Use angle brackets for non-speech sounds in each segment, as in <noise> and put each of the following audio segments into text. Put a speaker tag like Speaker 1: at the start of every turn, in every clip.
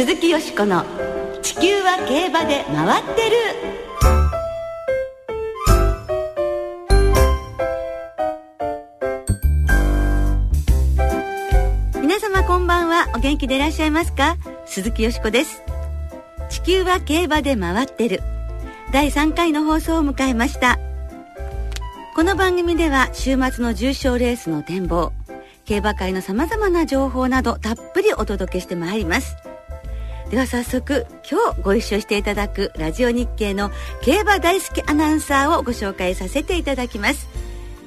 Speaker 1: 鈴木よしこの「地球は競馬で回ってる」皆様こんばんは。お元気でいらっしゃいますか？鈴木よしこです。地球は競馬で回ってる。第3回の放送を迎えました。この番組では週末の重賞レースの展望競馬界のさまざまな情報などたっぷりお届けしてまいります。では早速今日ご一緒していただくラジオ日経の競馬大好きアナウンサーをご紹介させていただきます。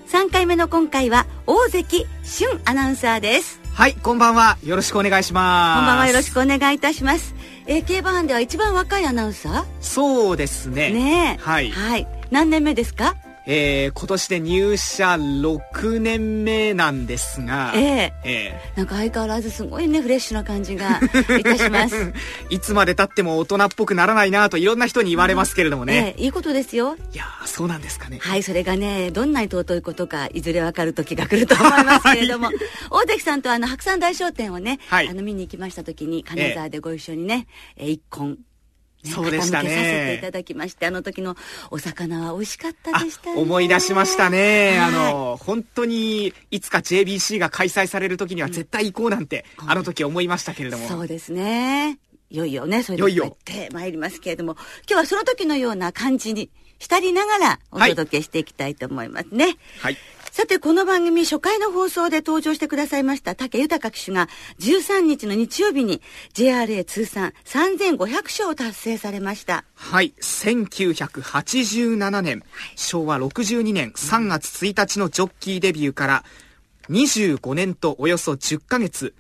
Speaker 1: 3回目の今回は大関俊アナウンサーです。
Speaker 2: はいこんばんは。よろしくお願いします。
Speaker 1: こんばんはよろしくお願いいたします。えー、競馬班では一番若いアナウンサー？
Speaker 2: そうですね。
Speaker 1: ね
Speaker 2: はい、
Speaker 1: はい、何年目ですか？
Speaker 2: えー、今年で入社6年目なんですが、
Speaker 1: ええ。えー、なんか相変わらずすごいねフレッシュな感じが <laughs> いたします。
Speaker 2: いつまでたっても大人っぽくならないなといろんな人に言われますけれどもね、
Speaker 1: えー、いいことですよ。
Speaker 2: いやそうなんですかね。
Speaker 1: はいそれがねどんなに尊いことかいずれわかる時が来ると思いますけれども、はい、大関さんとあの白山大商店をね、はい、あの見に行きました時に金沢でご一緒にね、えー、一本
Speaker 2: ね、そうでしたね。さ
Speaker 1: せていただきまして、あの時のお魚は美味しかったでしたね。
Speaker 2: 思い出しましたね。はい、あの、本当に、いつか JBC が開催される時には絶対行こうなんて、うん、あの時思いましたけれども。
Speaker 1: そうですね。いよいよね、そういうのってまいりますけれども、今日はその時のような感じに浸りながらお届けしていきたいと思いますね。
Speaker 2: はい。
Speaker 1: さて、この番組初回の放送で登場してくださいました武豊騎手が13日の日曜日に JRA 通算3500勝を達成されました。
Speaker 2: はい。1987年、昭和62年3月1日のジョッキーデビューから25年とおよそ10ヶ月、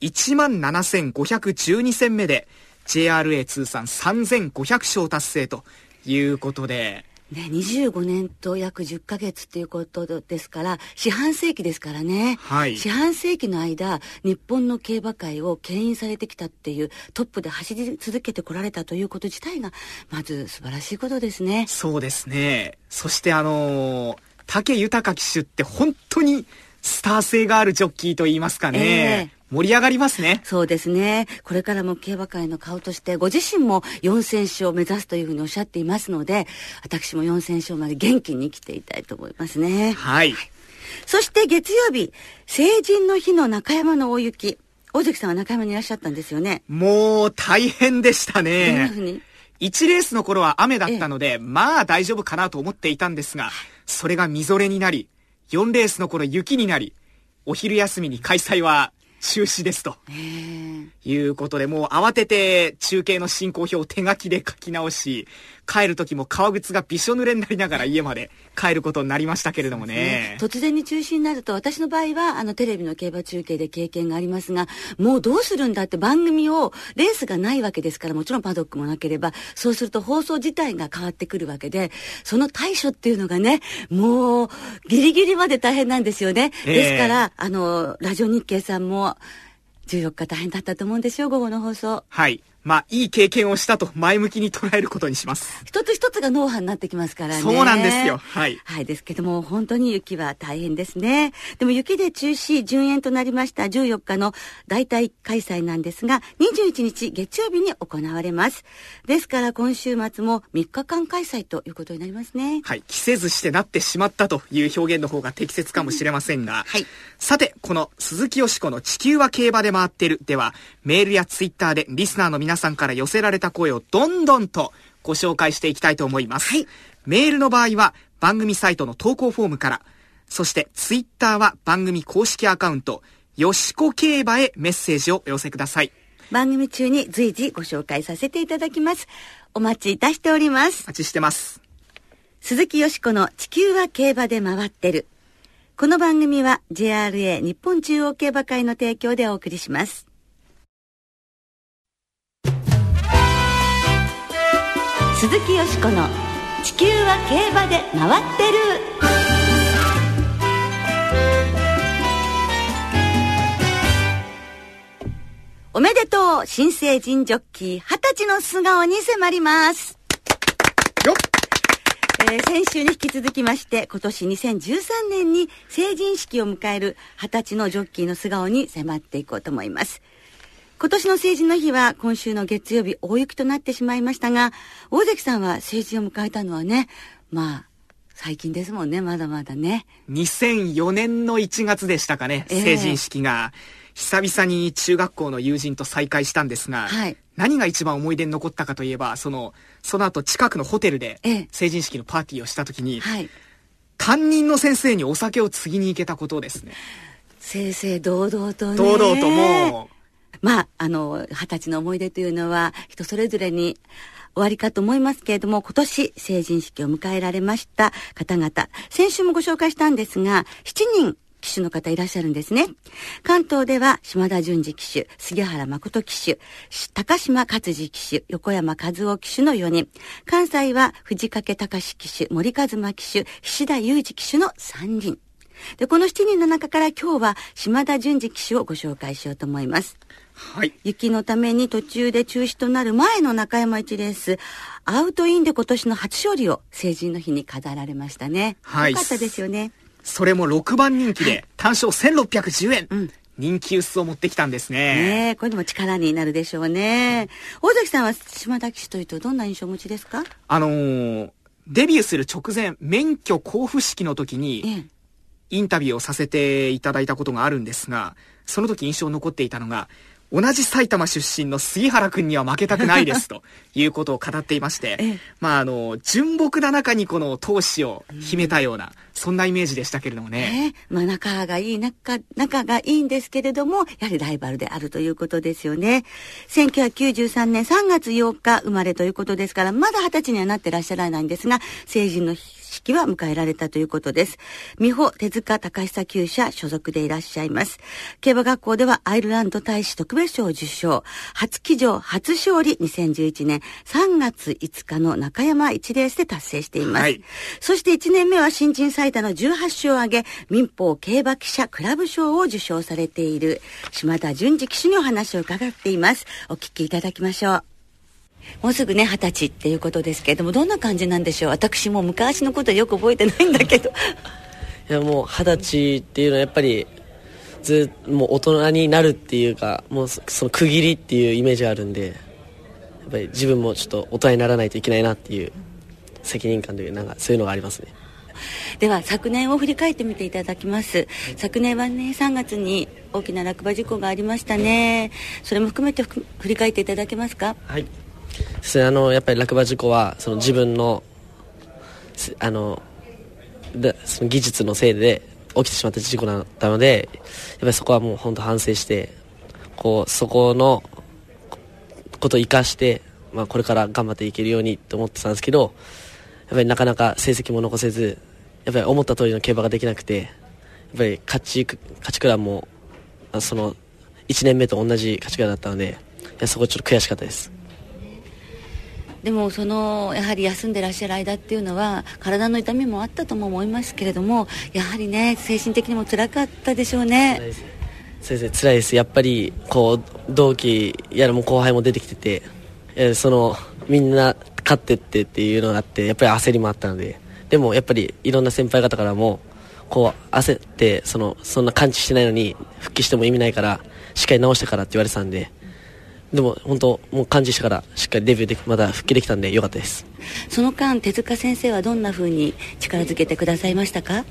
Speaker 2: 17,512戦目で JRA 通算3500勝達成ということで、
Speaker 1: ね、25年と約10ヶ月っていうことですから、四半世紀ですからね。
Speaker 2: はい。
Speaker 1: 四半世紀の間、日本の競馬界を牽引されてきたっていう、トップで走り続けてこられたということ自体が、まず素晴らしいことですね。
Speaker 2: そうですね。そしてあのー、武豊騎手って本当にスター性があるジョッキーと言いますかね。えー盛り上がりますね。
Speaker 1: そうですね。これからも競馬界の顔として、ご自身も4戦勝を目指すというふうにおっしゃっていますので、私も4戦勝まで元気に生きていたいと思いますね。
Speaker 2: はい。はい、
Speaker 1: そして月曜日、成人の日の中山の大雪。大関さんは中山にいらっしゃったんですよね。
Speaker 2: もう大変でしたね。
Speaker 1: どんなふうに
Speaker 2: ？1レースの頃は雨だったので、ええ、まあ大丈夫かなと思っていたんですが、それがみぞれになり、4レースの頃雪になり、お昼休みに開催は中止ですと。いうことで、もう慌てて中継の進行表を手書きで書き直し、帰る時も革靴がびしょ濡れになりながら家まで帰ることになりましたけれどもね。ね
Speaker 1: 突然に中止になると、私の場合は、あの、テレビの競馬中継で経験がありますが、もうどうするんだって番組を、レースがないわけですから、もちろんパドックもなければ、そうすると放送自体が変わってくるわけで、その対処っていうのがね、もう、ギリギリまで大変なんですよね。えー、ですから、あの、ラジオ日経さんも、14日大変だったと思うんですよ、午後の放送。
Speaker 2: はい。まあ、いい経験をしたと前向きに捉えることにします。
Speaker 1: 一つ一つが脳波になってきますからね。
Speaker 2: そうなんですよ。はい。
Speaker 1: はい、ですけども、本当に雪は大変ですね。でも雪で中止、順延となりました14日の大体開催なんですが、21日月曜日に行われます。ですから今週末も3日間開催ということになりますね。
Speaker 2: はい。着せずしてなってしまったという表現の方が適切かもしれませんが、
Speaker 1: はい。
Speaker 2: さて、この鈴木よしこの地球は競馬で回ってるでは、メールやツイッターでリスナーの皆さんから寄せられた声をどんどんとご紹介していきたいと思います。
Speaker 1: はい。
Speaker 2: メールの場合は番組サイトの投稿フォームから、そしてツイッターは番組公式アカウント、よしこ競馬へメッセージをお寄せください。
Speaker 1: 番組中に随時ご紹介させていただきます。お待ちいたしております。
Speaker 2: お待ちしてます。
Speaker 1: 鈴木よしこの地球は競馬で回ってる。この番組は JRA 日本中央競馬会の提供でお送りします。鈴木よしこの「地球は競馬で回ってる」おめでとう新成人ジョッキー二十歳の素顔に迫ります。
Speaker 2: よ
Speaker 1: えー、先週に引き続きまして今年2013年に成人式を迎える二十歳のジョッキーの素顔に迫っていこうと思います今年の成人の日は今週の月曜日大雪となってしまいましたが、大関さんは成人を迎えたのはね、まあ、最近ですもんね、まだまだね。
Speaker 2: 2004年の1月でしたかね、
Speaker 1: ええ
Speaker 2: 成人式が。久々に中学校の友人と再会したんですが、
Speaker 1: はい
Speaker 2: 何が一番思い出に残ったかといえば、その、その後近くのホテルで
Speaker 1: ええ
Speaker 2: 成人式のパーティーをした時に、
Speaker 1: はい。
Speaker 2: 担任の先生にお酒を継ぎに行けたことですね。
Speaker 1: 正々堂々とね。
Speaker 2: 堂々ともう、
Speaker 1: まあ、あの、二十歳の思い出というのは人それぞれに終わりかと思いますけれども、今年成人式を迎えられました方々、先週もご紹介したんですが、7人騎手の方いらっしゃるんですね。関東では島田淳二騎手、杉原誠騎手、高島勝次騎手、横山和夫騎手の4人。関西は藤掛隆騎手、森和馬騎手、菱田裕二騎手の3人。で、この7人の中から今日は島田淳二騎手をご紹介しようと思います。
Speaker 2: はい。
Speaker 1: 雪のために途中で中止となる前の中山一レース、アウトインで今年の初勝利を成人の日に飾られましたね。
Speaker 2: はい
Speaker 1: よかったですよね。
Speaker 2: それも6番人気で、単勝1610円。
Speaker 1: うん
Speaker 2: 人気薄を持ってきたんですね。
Speaker 1: ねえ、これでも力になるでしょうね。大崎さんは島田騎手というとどんな印象をお持ちですか？
Speaker 2: あのーデビューする直前、免許交付式の時に、
Speaker 1: ええ。
Speaker 2: インタビューをさせていただいたことがあるんですが、その時印象に残っていたのが、同じ埼玉出身の杉原くんには負けたくないですと <laughs> いうことを語っていまして、
Speaker 1: ええ
Speaker 2: まああの、純朴な中にこの闘志を秘めたような、そんなイメージでしたけれどもね。
Speaker 1: ねまあ仲がいい、仲、仲がいいんですけれども、やはりライバルであるということですよね。1993年3月8日生まれということですから、まだ20歳にはなってらっしゃらないんですが、成人の式は迎えられたということです。美穂手塚高久厩舎所属でいらっしゃいます。競馬学校ではアイルランド大使特別賞を受賞。初騎乗、初勝利2011年3月5日の中山1レースで達成しています。
Speaker 2: はい
Speaker 1: そして1年目は新人最多の18勝を挙げ、民放競馬記者クラブ賞を受賞されている島田淳二騎手にお話を伺っています。お聞きいただきましょう。もうすぐね、二十歳っていうことですけれども、どんな感じなんでしょう？私もう昔のことよく覚えてないんだけど。<laughs>
Speaker 3: いやもう二十歳っていうのはやっぱりずっもう大人になるっていうかもうそその区切りっていうイメージがあるんでやっぱり自分もちょっと大人にならないといけないなっていう責任感というなんかそういうのがありますね。
Speaker 1: では昨年を振り返ってみていただきます。昨年はね3月に大きな落馬事故がありましたね。それも含めて振り返っていただけますか？
Speaker 3: はいあのやっぱり落馬事故はその自分のあのでその技術のせいで起きてしまった事故だったのでやっぱりそこはもう本当反省してこうそこのことを生かして、まあ、これから頑張っていけるようにと思ってたんですけどやっぱりなかなか成績も残せずやっぱり思った通りの競馬ができなくてやっぱり勝ち勝ちクラもその1年目と同じ勝ちクラだったのでそこちょっと悔しかったです。
Speaker 1: でもそのやはり休んでらっしゃる間っていうのは体の痛みもあったとも思いますけれどもやはりね精神的にも辛かったでしょうね。
Speaker 3: 先生辛いです。やっぱりこう同期やらも後輩も出てきててえーそのみんな勝ってってっていうのがあってやっぱり焦りもあったのででもやっぱりいろんな先輩方からもこう焦ってそのそんな感知してないのに復帰しても意味ないからしっかり直してからって言われてたんででも本当もう感知してからしっかりデビューできまだ復帰できたんでよかったです。
Speaker 1: その間手塚先生はどんな風に力づけてくださいましたか？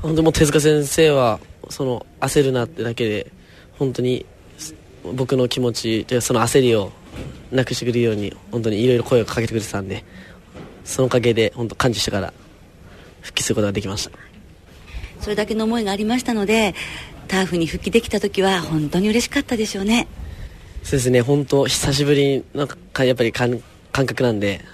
Speaker 3: 本当にもう手塚先生はその焦るなってだけで本当にす僕の気持ちというかその焦りをなくしてくれるように本当にいろいろ声をかけてくれてたんでそのおかげで本当感知してから復帰することができました。
Speaker 1: それだけの思いがありましたのでターフに復帰できた時は本当に嬉しかったでしょうね
Speaker 3: そうですね本当久しぶりのかやっぱり感感覚なんで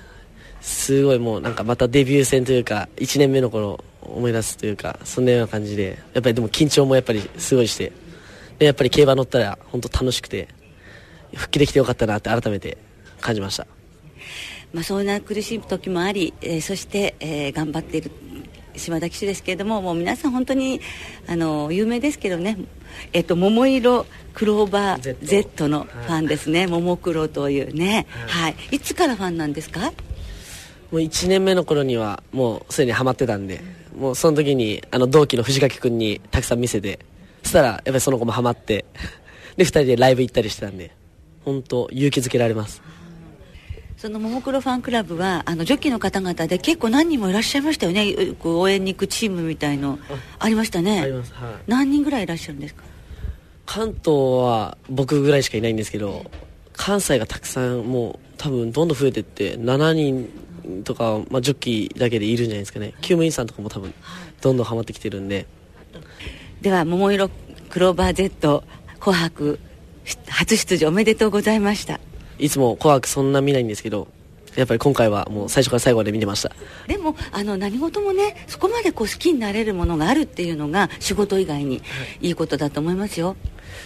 Speaker 3: すごいもうなんかまたデビュー戦というか1年目の頃思い出すというかそんなような感じでやっぱりでも緊張もやっぱりすごいしてでやっぱり競馬乗ったら本当楽しくて復帰できてよかったなって改めて感じました。
Speaker 1: まあ、そんな苦しい時もあり、えーそして、えー頑張っている島田騎手ですけれどももう皆さん本当にあの有名ですけどね、えっと桃色クローバー
Speaker 3: Z
Speaker 1: のファンですね、ももクロというね、はい、い、つからファンなんですか？
Speaker 3: もう1年目の頃にはもうすでにハマってたんでもうその時にあの同期の藤垣君にたくさん見せてそしたらやっぱりその子もハマってで、二人でライブ行ったりしてたんで、本当勇気づけられます。
Speaker 1: そのももクロファンクラブはあのジョッキーの方々で結構何人もいらっしゃいましたよね。こう応援に行くチームみたいの。ありましたね。
Speaker 3: あります。はい。
Speaker 1: 何人ぐらいいらっしゃるんですか？
Speaker 3: 関東は僕ぐらいしかいないんですけど、関西がたくさんもう多分どんどん増えてって、7人とか、まあ、ジョッキーだけでいるんじゃないですかね。救務員さんとかも多分、どんどんハマってきてるんで、
Speaker 1: では桃色クローバー Z 紅白初出場おめでとうございました
Speaker 3: いつも紅白そんな見ないんですけど、やっぱり今回はもう最初から最後まで見てました。
Speaker 1: でもあの何事もねそこまでこう好きになれるものがあるっていうのが仕事以外にいいことだと思いますよ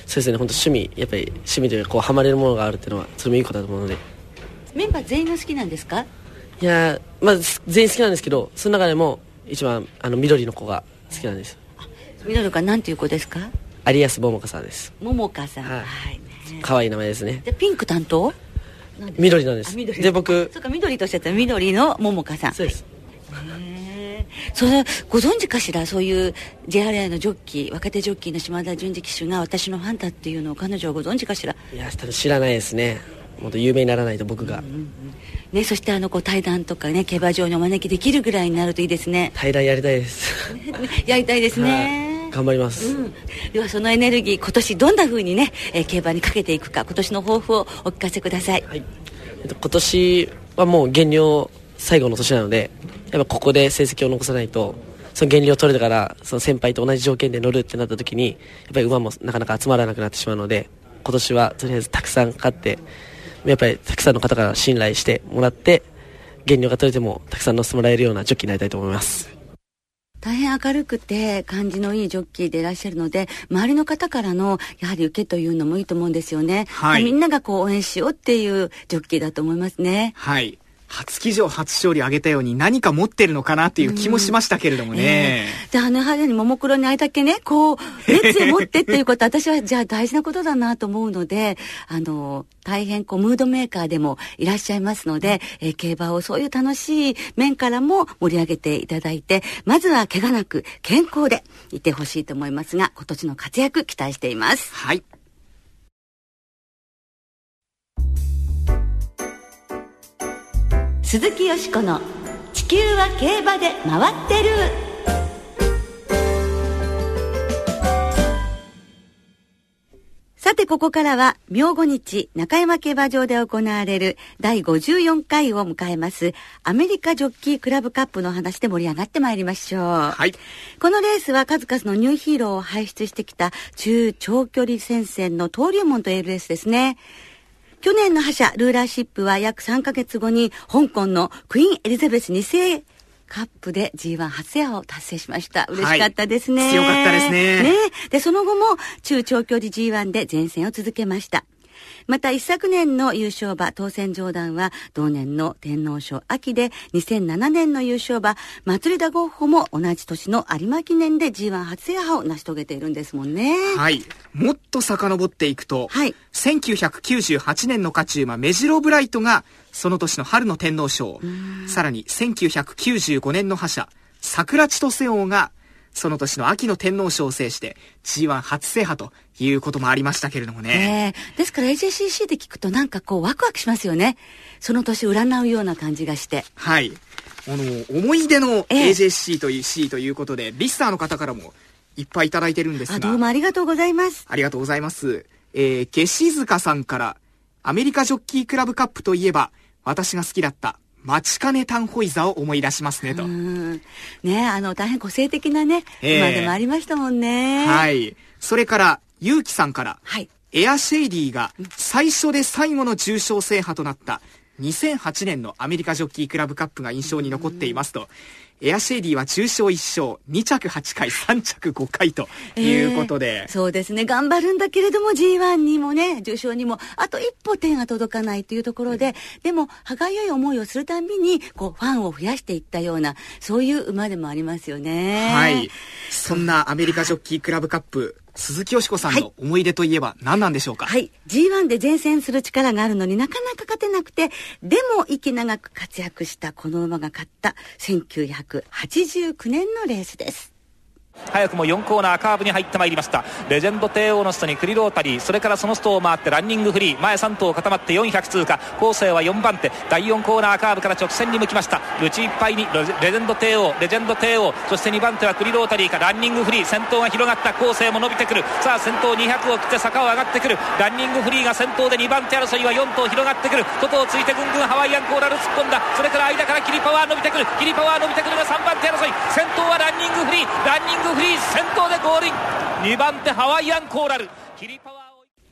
Speaker 3: そうですね、本当趣味、やっぱり趣味というかこうハマれるものがあるっていうのは、それもいいことだと思うので。
Speaker 1: メンバー全員が好きなんですか？
Speaker 3: いやーまあ、全員好きなんですけど、その中でも一番あの緑の子が好きなんです。
Speaker 1: みどるかなんていう子ですか？
Speaker 3: 有安桃香さんです。
Speaker 1: ももかさん
Speaker 3: はい
Speaker 1: はいね
Speaker 3: 可愛い名前ですね。
Speaker 1: でピンク担当？
Speaker 3: 緑なんで？す。で、僕、
Speaker 1: そうか緑としてた緑のももかさん
Speaker 3: そうです。
Speaker 1: それご存知かしら？そういう JRI のジョッキー若手ジョッキーの島田純次騎手が私のファンだっていうのを彼女はご存知かしら？
Speaker 3: いや、多分知らないですね。もっと有名にならないと僕が。
Speaker 1: ねそしてあのこう対談とかね競馬場にお招きできるぐらいになるといいですね
Speaker 3: 対談やりたいです。<laughs>
Speaker 1: やりたいです
Speaker 3: は
Speaker 1: ね
Speaker 3: い頑張ります。
Speaker 1: うん、ではそのエネルギー今年どんな風にね、えー競馬にかけていくか今年の抱負をお聞かせください
Speaker 3: はい。えっと、今年はもう減量最後の年なので、やっぱここで成績を残さないと、その減量取れてから、その先輩と同じ条件で乗るってなった時に、やっぱり馬もなかなか集まらなくなってしまうので、今年はとりあえずたくさん勝って、やっぱりたくさんの方から信頼してもらって、減量が取れてもたくさん乗せてもらえるようなジョッキーになりたいと思います。
Speaker 1: 大変明るくて感じのいいジョッキーでいらっしゃるので周りの方からのやはり受けというのもいいと思うんですよね、
Speaker 2: はい。
Speaker 1: みんながこう応援しようっていうジョッキーだと思いますね。
Speaker 2: はい。初騎乗初勝利を挙げたように何か持ってるのかなっていう気もしましたけれどもね。
Speaker 1: であのやはりももクロにあれだけねこう <laughs> 熱を持ってっていうこと私はじゃあ大事なことだなと思うのであの大変こうムードメーカーでもいらっしゃいますので、えー競馬をそういう楽しい面からも盛り上げていただいてまずは怪我なく健康でいてほしいと思いますが今年の活躍期待しています
Speaker 2: はい。
Speaker 1: 鈴木よしこの「地球は競馬で回ってる」さてここからは明後日中山競馬場で行われる第54回を迎えますアメリカジョッキークラブカップの話で盛り上がってまいりましょう。
Speaker 2: はい。
Speaker 1: このレースは数々のニューヒーローを輩出してきた中長距離戦線の登竜門といえるレースですね。去年の覇者ルーラーシップは約3ヶ月後に香港のクイーンエリザベス2世カップで G1 初制覇を達成しました。嬉しかったですね。
Speaker 2: はい強かったですね
Speaker 1: で、その後も中長距離 G1 で前線を続けました。また一昨年の優勝馬当選上段は同年の天皇賞秋で2007年の優勝馬祭り田ゴッホも同じ年の有馬記念で G1 初制覇を成し遂げているんですもんね。
Speaker 2: はい。もっと遡っていくと、
Speaker 1: はい
Speaker 2: 1998年の勝ち馬メジロブライトがその年の春の天皇賞、さらに1995年の覇者桜千歳王がその年の秋の天皇賞を制して G1 初制覇ということもありましたけれどもね。
Speaker 1: ええですから AJCC で聞くとなんかこうワクワクしますよね。その年占うような感じがして。
Speaker 2: はい。あの、思い出の
Speaker 1: ええ
Speaker 2: AJC という C ということで、リスターの方からもいっぱいいただいてるんです
Speaker 1: あ、
Speaker 2: が。
Speaker 1: どうもありがとうございます。
Speaker 2: ありがとうございます。えー、ゲシズカさんから、アメリカジョッキークラブカップといえば、私が好きだった、マチカネタンホイザを思い出しますねと。
Speaker 1: うん。ねあの、大変個性的なね、
Speaker 2: ええ
Speaker 1: 馬でもありましたもんね。。
Speaker 2: はいい。それから、ゆうきさんから、
Speaker 1: はい。
Speaker 2: エアシェイディが最初で最後の重賞制覇となった2008年のアメリカジョッキークラブカップが印象に残っていますと、エアシェイディは重賞1勝、2着8回、3着5回ということで
Speaker 1: ええ、そうですね。頑張るんだけれども G1 にもね、受賞にも、あと一歩手が届かないというところで、でも、歯がゆい思いをするたんびに、こう、ファンを増やしていったような、そういう馬でもありますよね。
Speaker 2: はい。そんなアメリカジョッキークラブカップ、鈴木よしこさんの思い出といえば何なんでしょうか？
Speaker 1: はい。G1 で前線する力があるのになかなか勝てなくて、でも息長く活躍したこの馬が勝った1989年のレースです。
Speaker 4: 早くも4コーナーカーブに入ってまいりました。レジェンド帝王の人にクリロータリーそれからそのストを回ってランニングフリー。前3頭固まって400通過。構成は4番手。第4コーナーカーブから直線に向きました。内いっぱいにレジェンド帝王。レジェンド帝王。そして2番手はクリロータリーかランニングフリー。先頭が広がった。構成も伸びてくる。さあ先頭200を切って坂を上がってくる。ランニングフリーが先頭で2番手争いは4頭広がってくる。外をついてぐんぐんハワイアンコーラル突っ込んだ。それから間からキリパワー伸びてくる。キリパワー伸びてくるが3番手争い。先頭はランニングフリー。ランニングフリー先頭でゴールイン。2番手ハワイアンコーラル。キリパワー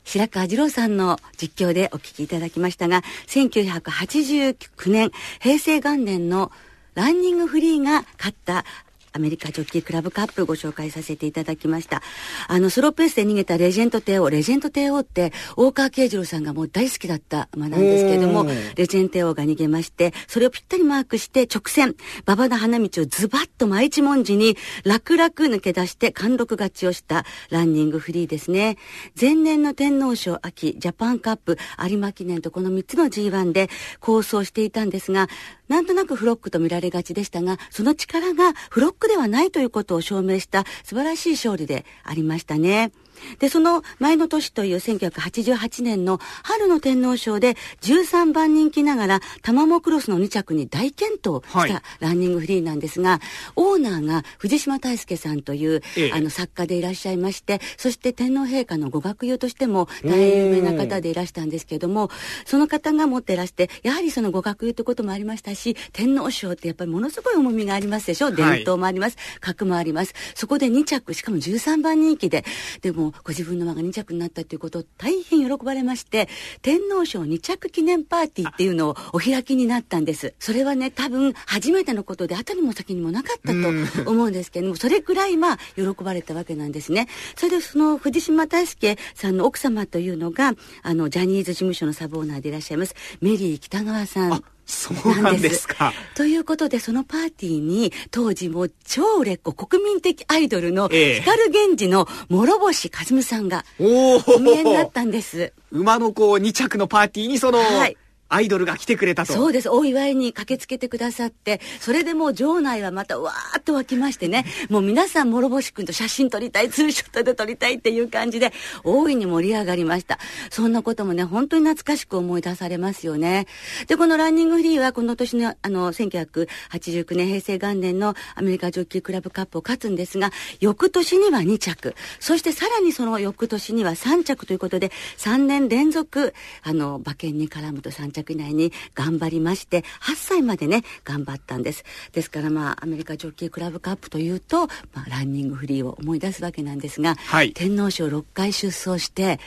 Speaker 1: 白川二郎さんの実況でお聞きいただきましたが、1989年、平成元年のランニングフリーが勝ったアメリカジョッキークラブカップご紹介させていただきました。あの、スローペースで逃げたレジェンド帝王、レジェンド帝王って、大川慶次郎さんがもう大好きだった馬なんですけれども、レジェンド帝王が逃げまして、それをぴったりマークして直線、馬場の花道をズバッと毎一文字に楽々抜け出して貫禄勝ちをしたランニングフリーですね。前年の天皇賞秋、ジャパンカップ、有馬記念とこの3つの G1 で構想していたんですが、なんとなくフロックと見られがちでしたが、その力がフロックではないということを証明した素晴らしい勝利でありましたね。で、その前の年という1988年の春の天皇賞で13番人気ながら、タマモクロスの2着に大健闘したランニングフリーなんですが、はい、オーナーが藤島大輔さんという、ええ、あの作家でいらっしゃいまして、そして天皇陛下のご学友としても大変有名な方でいらしたんですけれども、その方が持っていらして、やはりそのご学友ということもありましたし、天皇賞ってやっぱりものすごい重みがありますでしょ？伝統もあります、格もあります。そこで2着、しかも13番人気で、でもご自分の馬が2着になったということを大変喜ばれまして、天皇賞2着記念パーティーっていうのをお開きになったんです。それはね、多分初めてのことで後にも先にもなかったと思うんですけれども、それくらいまあ喜ばれたわけなんですね。それでその藤島大輔さんの奥様というのが、あの、ジャニーズ事務所のサボーナーでいらっしゃいます、メリー北川さん。
Speaker 2: そうなんですか。
Speaker 1: ということで、そのパーティーに、当時も超売れっ子、国民的アイドルの、光源氏の諸星和美さんが、お見えになったんです。
Speaker 2: 馬の子2着のパーティーにその、はい、アイドルが来てくれたと。
Speaker 1: そうです。お祝いに駆けつけてくださって、それでもう場内はまたわーっと沸きましてね、もう皆さん諸星君と写真撮りたい、ツーショットで撮りたいっていう感じで、大いに盛り上がりました。そんなこともね、本当に懐かしく思い出されますよね。で、このランニングフリーはこの年の、あの、1989年平成元年のアメリカジョッキークラブカップを勝つんですが、翌年には2着、そしてさらにその翌年には3着ということで、3年連続、あの、馬券に絡むと3着着以内に頑張りまして、8歳までね、頑張ったんです。ですからまあ、アメリカジョッキークラブカップというと、まあ、ランニングフリーを思い出すわけなんですが、はい、天皇賞6回出走して、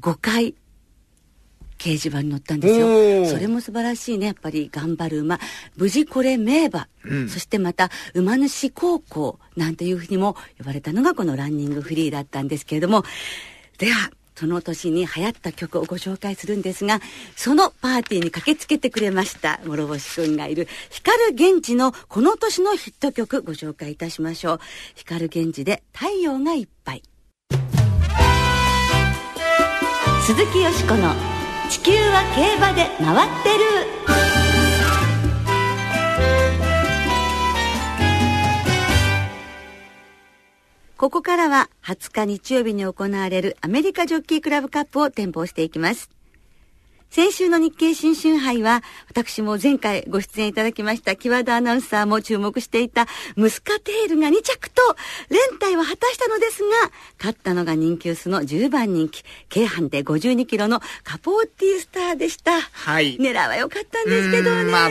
Speaker 1: 5回、掲示板に乗ったんですよ。それも素晴らしいね。やっぱり頑張る馬。無事これ名馬。うん、そしてまた馬主高校なんていうふうにも呼ばれたのがこのランニングフリーだったんですけれども。では、その年に流行った曲をご紹介するんですが、そのパーティーに駆けつけてくれました、諸星くんがいる、光源氏のこの年のヒット曲ご紹介いたしましょう。光源氏で太陽がいっぱい。鈴木よしこの地球は競馬で回ってる。ここからは20日日曜日に行われるアメリカジョッキークラブカップを展望していきます。先週の日経新春杯は、私も前回ご出演いただきました木和田アナウンサーも注目していたムスカテールが2着と連帯は果たしたのですが、勝ったのが人気薄の10番人気、京阪で52キロのカポーティースターでした。はい。狙いは良かったんですけどね。まあ、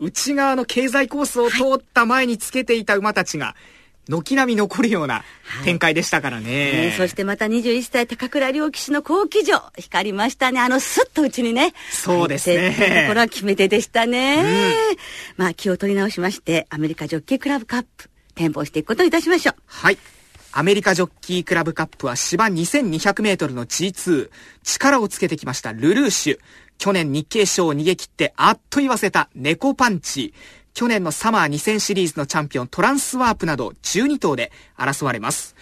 Speaker 2: 内側の経済コースを通った前につけていた馬たちが、はい軒並み残るような展開でしたからね。はい
Speaker 1: ねそしてまた21歳高倉良騎士の好騎乗、光りましたね。あのスッとうちにね。
Speaker 2: そうですね。
Speaker 1: これは決め手でしたね。うん、まあ気を取り直しまして、アメリカジョッキークラブカップ、展望していくことにいたしましょう。
Speaker 2: はい。アメリカジョッキークラブカップは芝2200メートルの G2、力をつけてきましたルルーシュ。去年日経賞を逃げ切ってあっと言わせた猫パンチ。去年のサマー2000シリーズのチャンピオントランスワープなど12頭で争われます。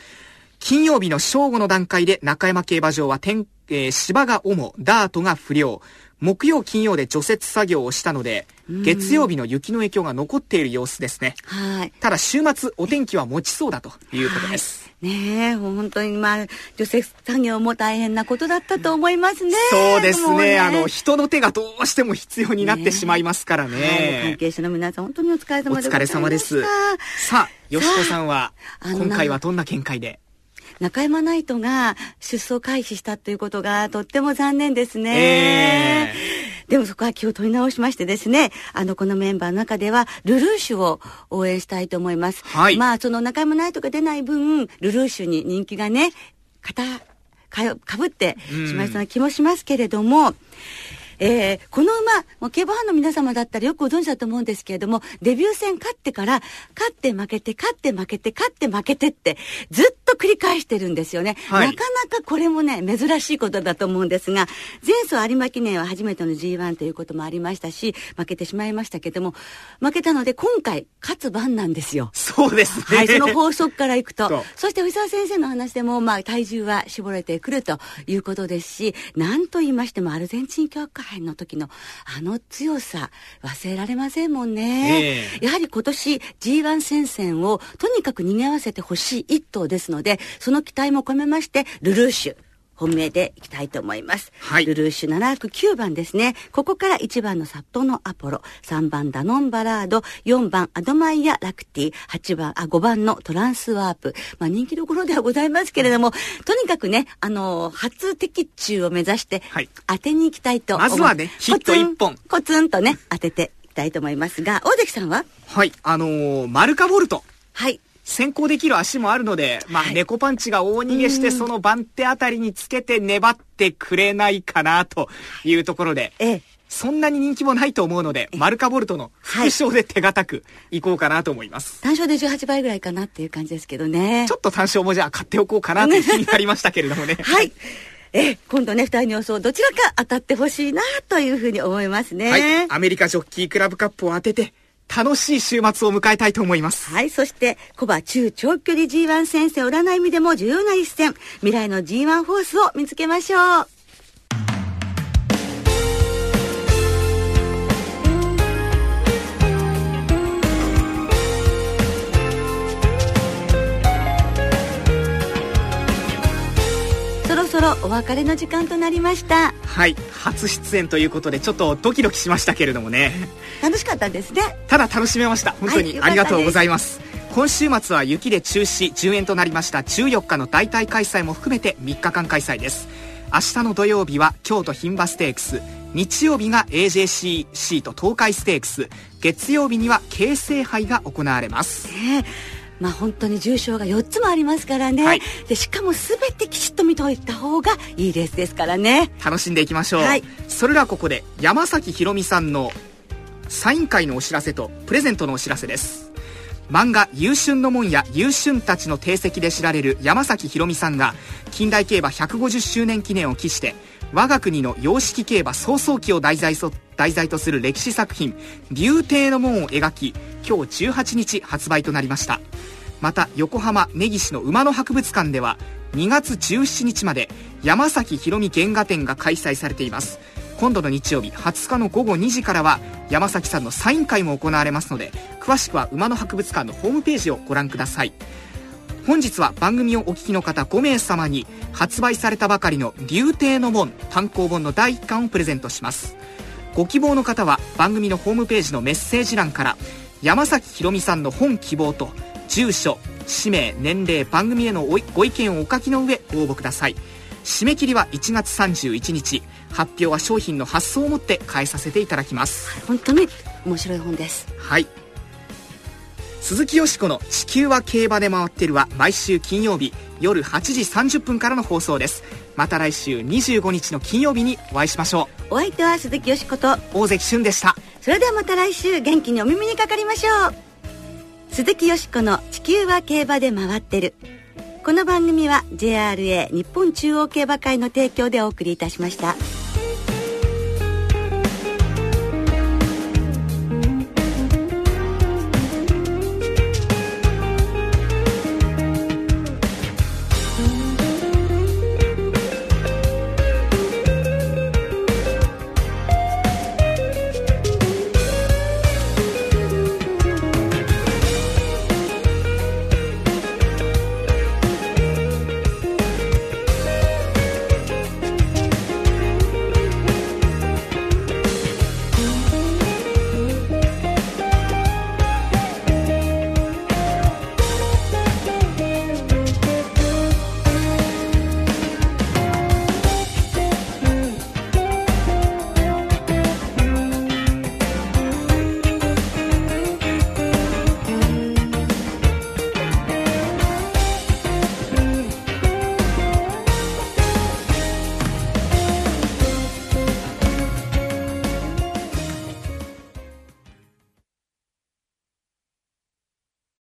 Speaker 2: 金曜日の正午の段階で中山競馬場は天、えー芝が主、ダートが不良。木曜、金曜で除雪作業をしたので、月曜日の雪の影響が残っている様子ですね。
Speaker 1: はい。
Speaker 2: ただ週末、お天気は持ちそうだということです。
Speaker 1: ねえ、本当にまあ、除雪作業も大変なことだったと思いますね。
Speaker 2: そうです
Speaker 1: もう
Speaker 2: ね。あの、人の手がどうしても必要になってしまいますからね。
Speaker 1: はい、関係者の皆さん、本当にお疲れ
Speaker 2: お
Speaker 1: 様でございました。
Speaker 2: 疲れ様です。さあ、よしこさんは、今回はどんな見解で？
Speaker 1: 中山ナイトが出走開始したということがとっても残念ですね。
Speaker 2: え
Speaker 1: でもそこは気を取り直しましてですね、あの、このメンバーの中では、ルルーシュを応援したいと思います。
Speaker 2: はい
Speaker 1: まあ、その中山ナイトが出ない分、ルルーシュに人気がね、肩、かよかぶってしまいそうな気もしますけれども、えーこの馬、もう競馬ファンの皆様だったらよくご存知だと思うんですけれども、デビュー戦勝ってから、勝って負けて、勝って負けて、勝って負けてって、ずっと繰り返してるんですよね。
Speaker 2: はい
Speaker 1: なかなかこれもね、珍しいことだと思うんですが、前走有馬記念は初めての G1 ということもありましたし、負けてしまいましたけども、負けたので今回、勝つ番なんですよ。
Speaker 2: そうですね。
Speaker 1: はい、その法則からいくと
Speaker 2: そ
Speaker 1: して、藤沢先生の話でも、まあ、体重は絞れてくるということですし、なんと言いましても、アルゼンチン協会の時の、あの強さ、忘れられませんもんね。
Speaker 2: ええ
Speaker 1: やはり今年 G1 戦線をとにかく賑わせてほしい一頭ですので、その期待も込めまして、ルルーシュ。本命でいきたいと思います。
Speaker 2: はい
Speaker 1: ルルーシュ7枠9番ですね。ここから1番のサットのアポロ、3番ダノンバラード、4番アドマイヤラクティ、8番、あ、5番のトランスワープ。まあ人気どころではございますけれども、とにかくね、あのー初的中を目指して
Speaker 2: はい、
Speaker 1: 当てに行きたいと思い
Speaker 2: まずはねヒット一本
Speaker 1: コツンとね、当てていきたいと思いますが、大関さんは？
Speaker 2: はい、あのーマルカボルト。
Speaker 1: はい。
Speaker 2: 先行できる足もあるので、まあ、
Speaker 1: はい
Speaker 2: 猫パンチが大逃げして、その番手あたりにつけて粘ってくれないかな、というところで、
Speaker 1: ええ。
Speaker 2: そんなに人気もないと思うので、マルカボルトの副賞で手堅くいこうかなと思います。
Speaker 1: 単勝で18倍ぐらいかなっていう感じですけどね。
Speaker 2: ちょっと単勝もじゃあ買っておこうかなという気になりましたけれどもね。<laughs>
Speaker 1: はい。え、今度ね、二人の予想、どちらか当たってほしいな、というふうに思いますね。
Speaker 2: はい。アメリカジョッキークラブカップを当てて、楽しい週末を迎えたいと思います。
Speaker 1: はい。そして、コバ中長距離 G1 戦線占い意味でも重要な一戦。未来の G1 フォースを見つけましょう。ろお別れの時間となりました。
Speaker 2: はい。初出演ということで、ちょっとドキドキしましたけれどもね。
Speaker 1: 楽しかったですね。
Speaker 2: ただ楽しめました。本当
Speaker 1: はい
Speaker 2: ありがとうございます。今週末は雪で中止、順延となりました14日の大体開催も含めて3日間開催です。明日の土曜日は京都牝馬ステークス、日曜日が AJC シート東海ステークス、月曜日には京成杯が行われます。
Speaker 1: ねまあ本当に重賞が4つもありますからね、
Speaker 2: はい
Speaker 1: でしかも全てきちっと見ておいた方がいいレースですからね
Speaker 2: 楽しんでいきましょう。
Speaker 1: はい
Speaker 2: それではここで山崎ひろみさんのサイン会のお知らせとプレゼントのお知らせです。漫画「優春の門」や「優春たち」の定石で知られる山崎ひろみさんが近代競馬150周年記念を期して我が国の洋式競馬創創期を題材題材とする歴史作品「竜帝の門」を描き今日18日発売となりました。また横浜根岸の馬の博物館では2月17日まで山崎ひろみ原画展が開催されています。今度の日曜日20日の午後2時からは山崎さんのサイン会も行われますので詳しくは馬の博物館のホームページをご覧ください。本日は番組をお聞きの方5名様に発売されたばかりの「竜帝の門」単行本の第1巻をプレゼントします。ご希望の方は番組のホームページのメッセージ欄から山崎ひろみさんの本希望と住所氏名年齢番組へのご意見をお書きの上応募ください。締め切りは1月31日。発表は商品の発送をもって返させていただきます。
Speaker 1: 本当に面白い本です。
Speaker 2: はい。鈴木よしこの「地球は競馬で回ってる」は毎週金曜日夜8時30分からの放送です。また来週25日の金曜日にお会いしましょ
Speaker 1: お相手は鈴木よしこと
Speaker 2: う大関俊でした。
Speaker 1: それではまた来週元気にお耳にかかりましょう。鈴木よしこの「地球は競馬で回ってる」この番組は JRA 日本中央競馬会の提供でお送りいたしました。